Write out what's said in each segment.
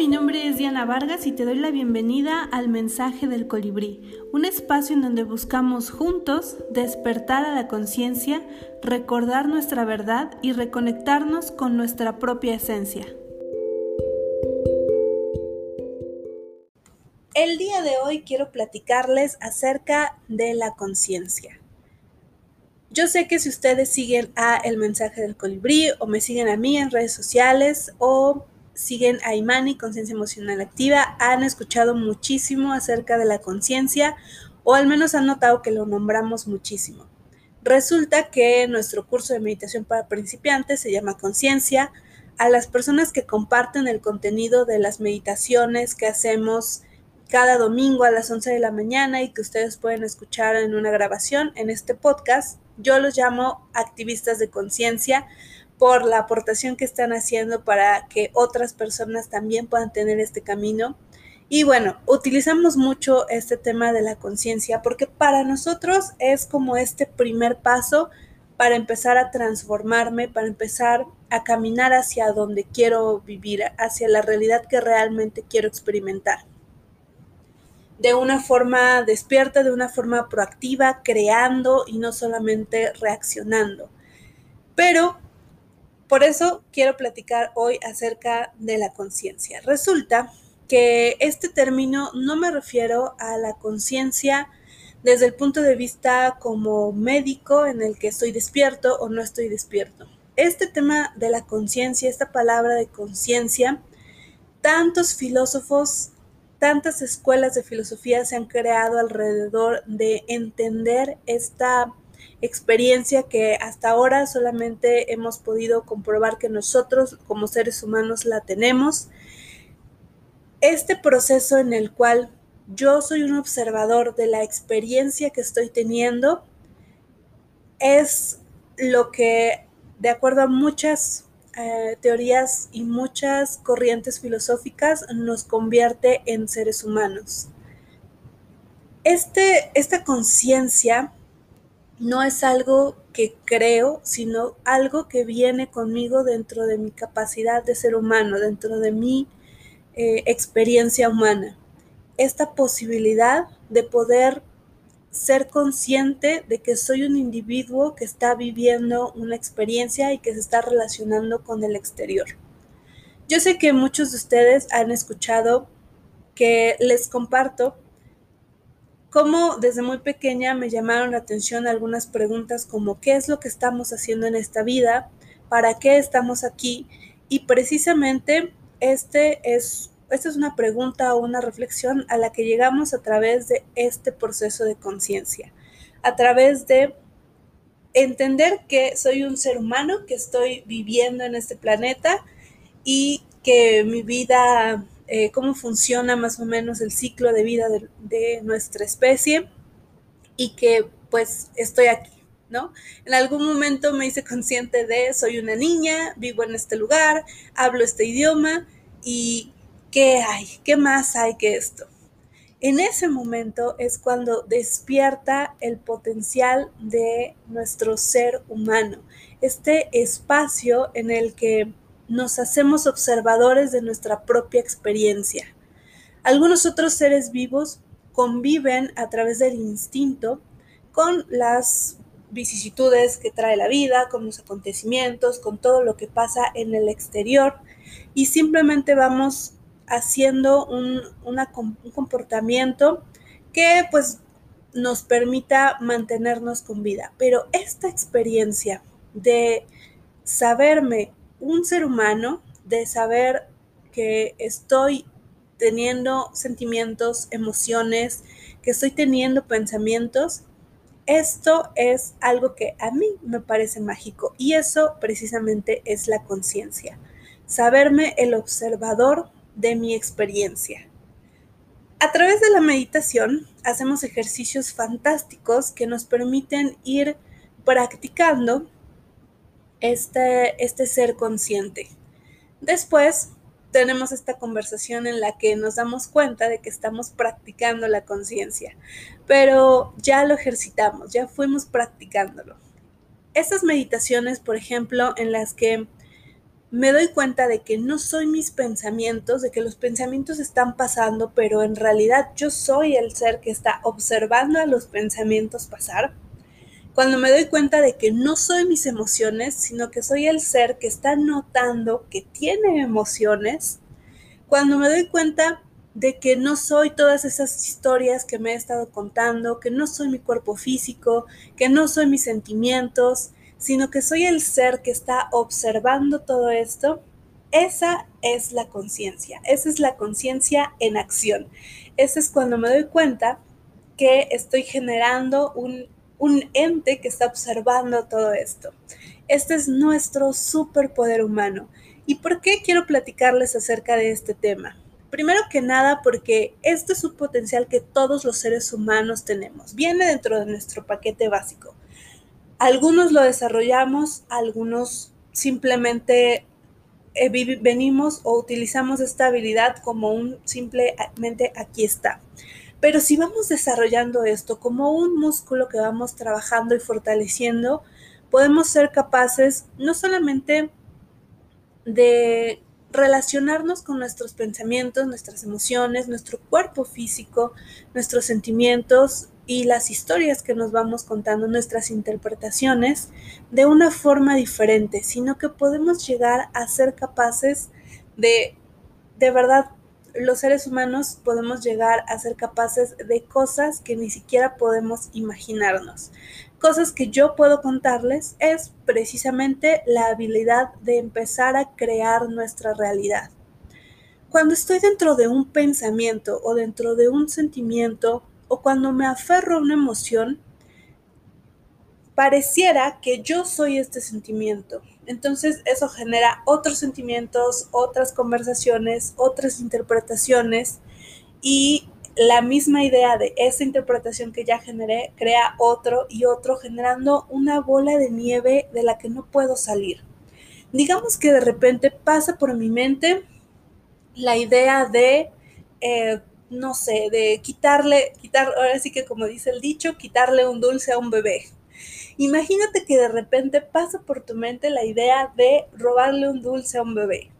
mi nombre es Diana Vargas y te doy la bienvenida al Mensaje del Colibrí, un espacio en donde buscamos juntos despertar a la conciencia, recordar nuestra verdad y reconectarnos con nuestra propia esencia. El día de hoy quiero platicarles acerca de la conciencia. Yo sé que si ustedes siguen a El Mensaje del Colibrí o me siguen a mí en redes sociales o siguen a Imani, Conciencia Emocional Activa, han escuchado muchísimo acerca de la conciencia o al menos han notado que lo nombramos muchísimo. Resulta que nuestro curso de meditación para principiantes se llama Conciencia. A las personas que comparten el contenido de las meditaciones que hacemos cada domingo a las 11 de la mañana y que ustedes pueden escuchar en una grabación en este podcast, yo los llamo activistas de conciencia por la aportación que están haciendo para que otras personas también puedan tener este camino. Y bueno, utilizamos mucho este tema de la conciencia porque para nosotros es como este primer paso para empezar a transformarme, para empezar a caminar hacia donde quiero vivir, hacia la realidad que realmente quiero experimentar. De una forma despierta, de una forma proactiva, creando y no solamente reaccionando. Pero por eso quiero platicar hoy acerca de la conciencia. Resulta que este término no me refiero a la conciencia desde el punto de vista como médico en el que estoy despierto o no estoy despierto. Este tema de la conciencia, esta palabra de conciencia, tantos filósofos, tantas escuelas de filosofía se han creado alrededor de entender esta experiencia que hasta ahora solamente hemos podido comprobar que nosotros como seres humanos la tenemos. Este proceso en el cual yo soy un observador de la experiencia que estoy teniendo es lo que, de acuerdo a muchas eh, teorías y muchas corrientes filosóficas, nos convierte en seres humanos. Este, esta conciencia no es algo que creo, sino algo que viene conmigo dentro de mi capacidad de ser humano, dentro de mi eh, experiencia humana. Esta posibilidad de poder ser consciente de que soy un individuo que está viviendo una experiencia y que se está relacionando con el exterior. Yo sé que muchos de ustedes han escuchado que les comparto cómo desde muy pequeña me llamaron la atención algunas preguntas como qué es lo que estamos haciendo en esta vida, para qué estamos aquí y precisamente este es, esta es una pregunta o una reflexión a la que llegamos a través de este proceso de conciencia, a través de entender que soy un ser humano, que estoy viviendo en este planeta y que mi vida eh, cómo funciona más o menos el ciclo de vida de, nuestra especie y que pues estoy aquí, ¿no? En algún momento me hice consciente de soy una niña, vivo en este lugar, hablo este idioma y ¿qué hay? ¿Qué más hay que esto? En ese momento es cuando despierta el potencial de nuestro ser humano, este espacio en el que nos hacemos observadores de nuestra propia experiencia. Algunos otros seres vivos conviven a través del instinto con las vicisitudes que trae la vida, con los acontecimientos, con todo lo que pasa en el exterior y simplemente vamos haciendo un, un comportamiento que pues nos permita mantenernos con vida. Pero esta experiencia de saberme un ser humano, de saber que estoy teniendo sentimientos, emociones, que estoy teniendo pensamientos, esto es algo que a mí me parece mágico y eso precisamente es la conciencia, saberme el observador de mi experiencia. A través de la meditación hacemos ejercicios fantásticos que nos permiten ir practicando este, este ser consciente. Después tenemos esta conversación en la que nos damos cuenta de que estamos practicando la conciencia, pero ya lo ejercitamos, ya fuimos practicándolo. Estas meditaciones, por ejemplo, en las que me doy cuenta de que no soy mis pensamientos, de que los pensamientos están pasando, pero en realidad yo soy el ser que está observando a los pensamientos pasar. Cuando me doy cuenta de que no soy mis emociones, sino que soy el ser que está notando que tiene emociones. Cuando me doy cuenta de que no soy todas esas historias que me he estado contando, que no soy mi cuerpo físico, que no soy mis sentimientos, sino que soy el ser que está observando todo esto, esa es la conciencia, esa es la conciencia en acción. Ese es cuando me doy cuenta que estoy generando un, un ente que está observando todo esto. Este es nuestro superpoder humano. ¿Y por qué quiero platicarles acerca de este tema? Primero que nada porque este es un potencial que todos los seres humanos tenemos. Viene dentro de nuestro paquete básico. Algunos lo desarrollamos, algunos simplemente eh, venimos o utilizamos esta habilidad como un simplemente aquí está. Pero si vamos desarrollando esto como un músculo que vamos trabajando y fortaleciendo, podemos ser capaces no solamente de relacionarnos con nuestros pensamientos, nuestras emociones, nuestro cuerpo físico, nuestros sentimientos y las historias que nos vamos contando, nuestras interpretaciones, de una forma diferente, sino que podemos llegar a ser capaces de, de verdad, los seres humanos podemos llegar a ser capaces de cosas que ni siquiera podemos imaginarnos. Cosas que yo puedo contarles es precisamente la habilidad de empezar a crear nuestra realidad. Cuando estoy dentro de un pensamiento o dentro de un sentimiento o cuando me aferro a una emoción, pareciera que yo soy este sentimiento. Entonces eso genera otros sentimientos, otras conversaciones, otras interpretaciones y la misma idea de esa interpretación que ya generé crea otro y otro generando una bola de nieve de la que no puedo salir. Digamos que de repente pasa por mi mente la idea de eh, no sé, de quitarle, quitar, ahora sí que como dice el dicho, quitarle un dulce a un bebé. Imagínate que de repente pasa por tu mente la idea de robarle un dulce a un bebé.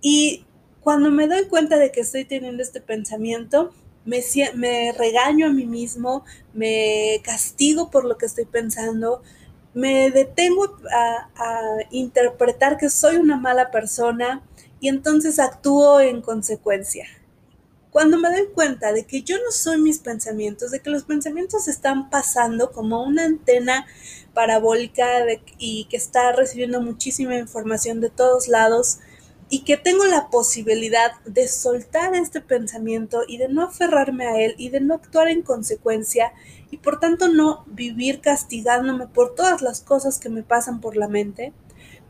Y cuando me doy cuenta de que estoy teniendo este pensamiento, me, regaño a mí mismo, me castigo por lo que estoy pensando, me detengo a, a interpretar que soy una mala persona y entonces actúo en consecuencia. Cuando me doy cuenta de que yo no soy mis pensamientos, de que los pensamientos están pasando como una antena parabólica y que está recibiendo muchísima información de todos lados y que tengo la posibilidad de soltar este pensamiento y de no aferrarme a él y de no actuar en consecuencia y por tanto no vivir castigándome por todas las cosas que me pasan por la mente,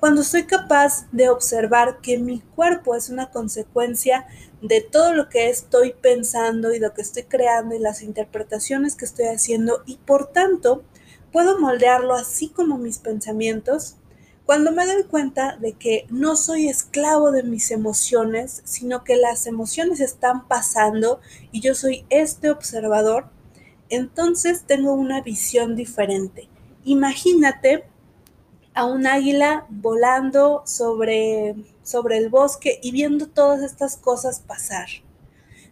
cuando soy capaz de observar que mi cuerpo es una consecuencia de todo lo que estoy pensando y lo que estoy creando y las interpretaciones que estoy haciendo y por tanto puedo moldearlo así como mis pensamientos, cuando me doy cuenta de que no soy esclavo de mis emociones, sino que las emociones están pasando y yo soy este observador, entonces tengo una visión diferente. Imagínate a un águila volando sobre, sobre el bosque y viendo todas estas cosas pasar.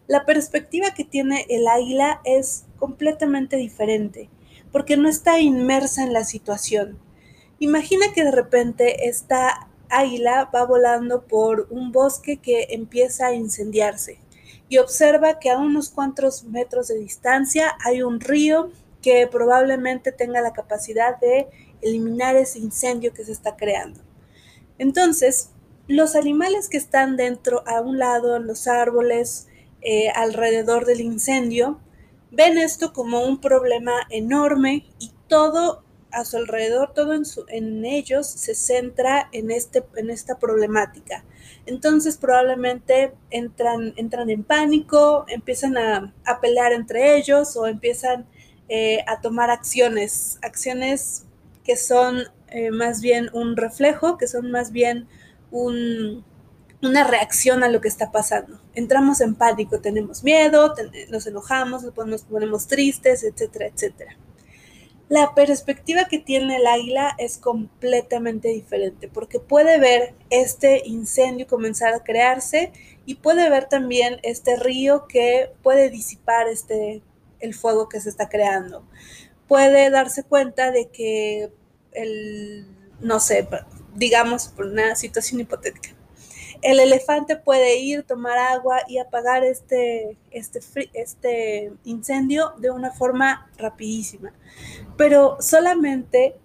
La perspectiva que tiene el águila es completamente diferente, porque no está inmersa en la situación. Imagina que de repente esta águila va volando por un bosque que empieza a incendiarse y observa que a unos cuantos metros de distancia hay un río que probablemente tenga la capacidad de eliminar ese incendio que se está creando. Entonces, los animales que están dentro, a un lado, en los árboles, eh, alrededor del incendio, ven esto como un problema enorme y todo a su alrededor, todo en, en ellos se centra en, este, en esta problemática. Entonces probablemente entran, entran en pánico, empiezan a, a pelear entre ellos o empiezan eh, a tomar acciones, acciones que son eh, más bien un reflejo, que son más bien una reacción a lo que está pasando. Entramos en pánico, tenemos miedo, nos enojamos, nos ponemos tristes, etcétera, etcétera. la perspectiva que tiene el águila es completamente diferente porque puede ver este incendio comenzar a crearse y puede ver también este río que puede disipar este el fuego que se está creando. Puede darse cuenta de que el no sé, digamos por una situación hipotética. El elefante puede ir, tomar agua y apagar este, este, este incendio de una forma rapidísima pero solamente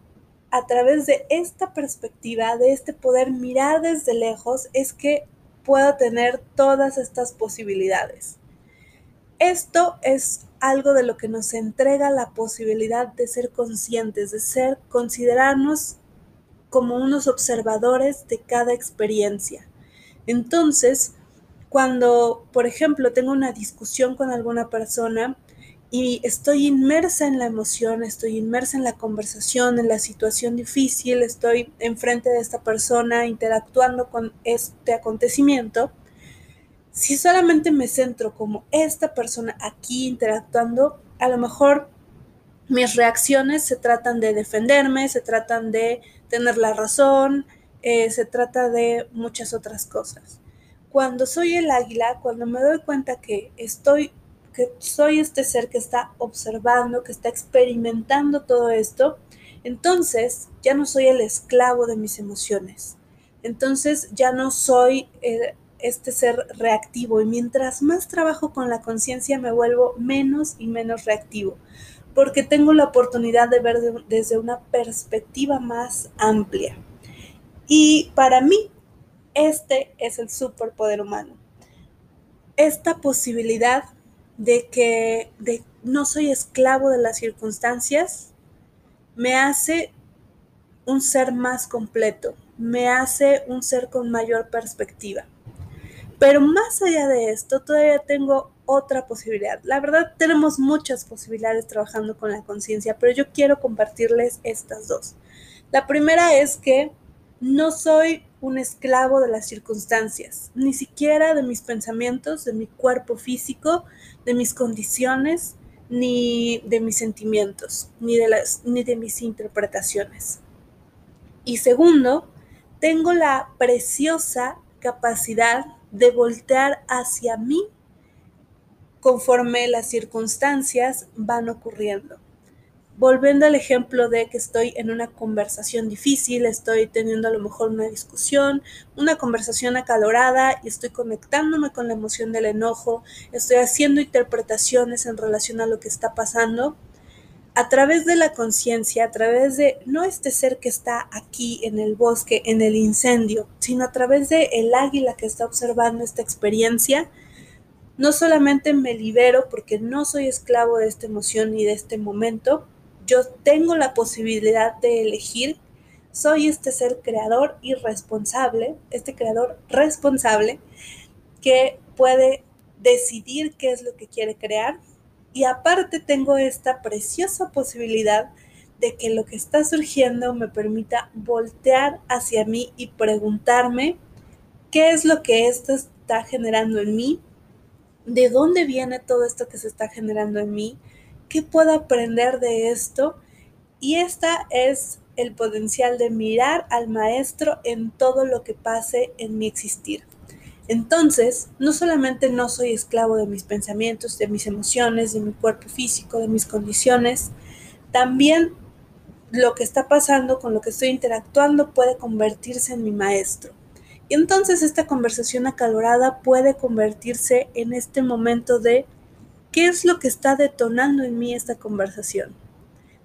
a través de esta perspectiva, de este poder mirar desde lejos, es que puedo tener todas estas posibilidades. Esto es algo de lo que nos entrega la posibilidad de ser conscientes, de ser, considerarnos como unos observadores de cada experiencia. Entonces, cuando, por ejemplo, tengo una discusión con alguna persona, y estoy inmersa en la emoción, estoy inmersa en la conversación, en la situación difícil, estoy enfrente de esta persona interactuando con este acontecimiento, si solamente me centro como esta persona aquí interactuando, a lo mejor mis reacciones se tratan de defenderme, se tratan de tener la razón, eh, se trata de muchas otras cosas. Cuando soy el águila, cuando me doy cuenta que estoy que soy este ser que está observando, que está experimentando todo esto, entonces ya no soy el esclavo de mis emociones. Entonces ya no soy eh, este ser reactivo y mientras más trabajo con la conciencia me vuelvo menos y menos reactivo, porque tengo la oportunidad de ver desde una perspectiva más amplia. Y para mí, este es el superpoder humano. Esta posibilidad de que de, no soy esclavo de las circunstancias, me hace un ser más completo, me hace un ser con mayor perspectiva. Pero más allá de esto, todavía tengo otra posibilidad. La verdad, tenemos muchas posibilidades trabajando con la conciencia, pero yo quiero compartirles estas dos. La primera es que no soy un esclavo de las circunstancias, ni siquiera de mis pensamientos, de mi cuerpo físico, de mis condiciones, ni de mis sentimientos, ni de, las, ni de mis interpretaciones. Y segundo, tengo la preciosa capacidad de voltear hacia mí conforme las circunstancias van ocurriendo. Volviendo al ejemplo de que estoy en una conversación difícil, estoy teniendo a lo mejor una discusión, una conversación acalorada y estoy conectándome con la emoción del enojo, estoy haciendo interpretaciones en relación a lo que está pasando, a través de la conciencia, a través de no este ser que está aquí en el bosque, en el incendio, sino a través de el águila que está observando esta experiencia, no solamente me libero porque no soy esclavo de esta emoción ni de este momento, yo tengo la posibilidad de elegir, soy este ser creador y responsable, este creador responsable que puede decidir qué es lo que quiere crear y aparte tengo esta preciosa posibilidad de que lo que está surgiendo me permita voltear hacia mí y preguntarme qué es lo que esto está generando en mí, de dónde viene todo esto que se está generando en mí, ¿Qué puedo aprender de esto? Y esta es el potencial de mirar al maestro en todo lo que pase en mi existir. Entonces, no solamente no soy esclavo de mis pensamientos, de mis emociones, de mi cuerpo físico, de mis condiciones, también lo que está pasando con lo que estoy interactuando puede convertirse en mi maestro. Y entonces esta conversación acalorada puede convertirse en este momento de ¿Qué es lo que está detonando en mí esta conversación?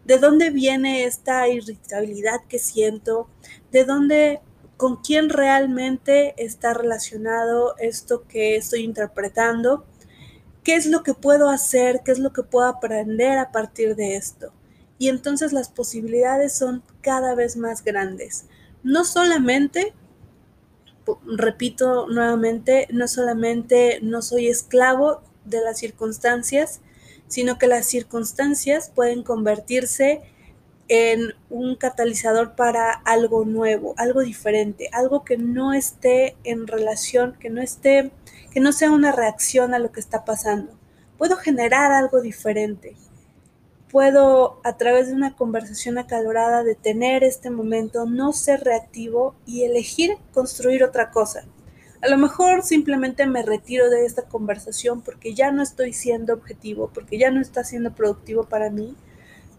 ¿De dónde viene esta irritabilidad que siento? ¿De dónde, con quién realmente está relacionado esto que estoy interpretando? ¿Qué es lo que puedo hacer? ¿Qué es lo que puedo aprender a partir de esto? Y entonces las posibilidades son cada vez más grandes. No solamente repito nuevamente, no solamente no soy esclavo de las circunstancias, sino que las circunstancias pueden convertirse en un catalizador para algo nuevo, algo diferente, algo que no esté en relación, que no esté, que no sea una reacción a lo que está pasando. Puedo generar algo diferente. puedo a través de una conversación acalorada detener este momento, no ser reactivo y elegir construir otra cosa. A lo mejor simplemente me retiro de esta conversación porque ya no estoy siendo objetivo, porque ya no está siendo productivo para mí,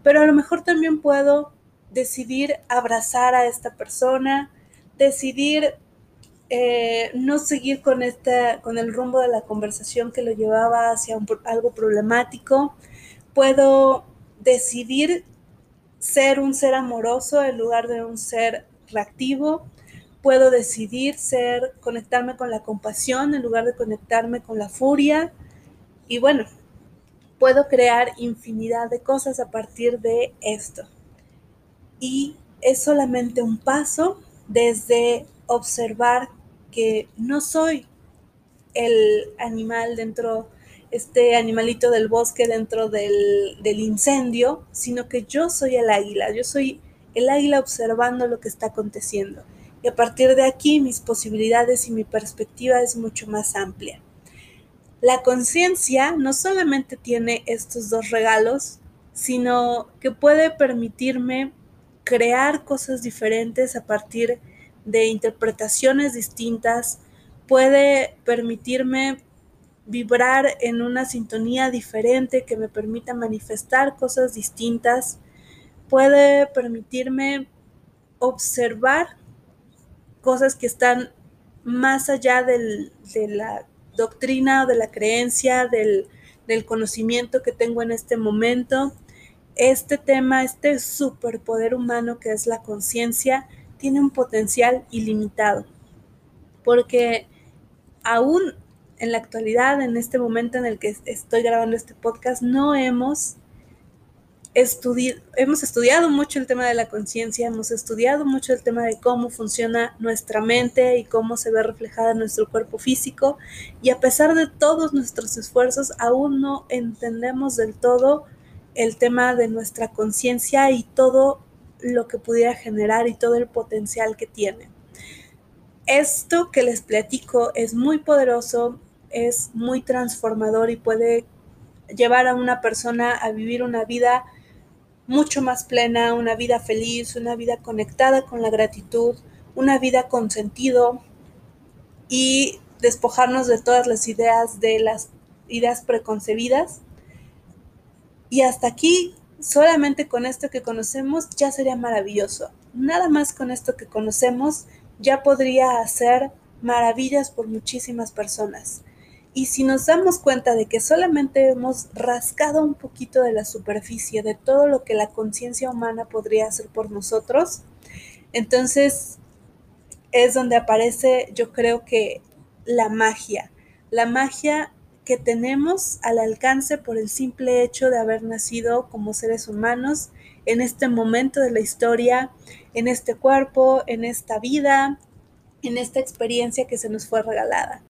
pero a lo mejor también puedo decidir abrazar a esta persona, decidir eh, no seguir con, esta, con el rumbo de la conversación que lo llevaba hacia algo problemático. Puedo decidir ser un ser amoroso en lugar de un ser reactivo. Puedo decidir ser, conectarme con la compasión en lugar de conectarme con la furia. Y bueno, puedo crear infinidad de cosas a partir de esto. Y es solamente un paso desde observar que no soy el animal dentro, este animalito del bosque dentro del, del, incendio, sino que yo soy el águila, yo soy el águila observando lo que está aconteciendo. Y a partir de aquí mis posibilidades y mi perspectiva es mucho más amplia. La conciencia no solamente tiene estos dos regalos, sino que puede permitirme crear cosas diferentes a partir de interpretaciones distintas, puede permitirme vibrar en una sintonía diferente que me permita manifestar cosas distintas, puede permitirme observar cosas que están más allá del, de la doctrina o de la creencia, del, del conocimiento que tengo en este momento. Este tema, este superpoder humano que es la conciencia, tiene un potencial ilimitado, porque aún en la actualidad, en este momento en el que estoy grabando este podcast, no hemos hemos estudiado mucho el tema de la conciencia, hemos estudiado mucho el tema de cómo funciona nuestra mente y cómo se ve reflejada en nuestro cuerpo físico, y a pesar de todos nuestros esfuerzos, aún no entendemos del todo el tema de nuestra conciencia y todo lo que pudiera generar y todo el potencial que tiene. Esto que les platico es muy poderoso, es muy transformador y puede llevar a una persona a vivir una vida mucho más plena, una vida feliz, una vida conectada con la gratitud, una vida con sentido y despojarnos de todas las ideas, de las ideas preconcebidas. Y hasta aquí, solamente con esto que conocemos, ya sería maravilloso. Nada más con esto que conocemos, ya podría hacer maravillas por muchísimas personas. Y si nos damos cuenta de que solamente hemos rascado un poquito de la superficie de todo lo que la conciencia humana podría hacer por nosotros, entonces es donde aparece, yo creo que la magia, la magia que tenemos al alcance por el simple hecho de haber nacido como seres humanos en este momento de la historia, en este cuerpo, en esta vida, en esta experiencia que se nos fue regalada.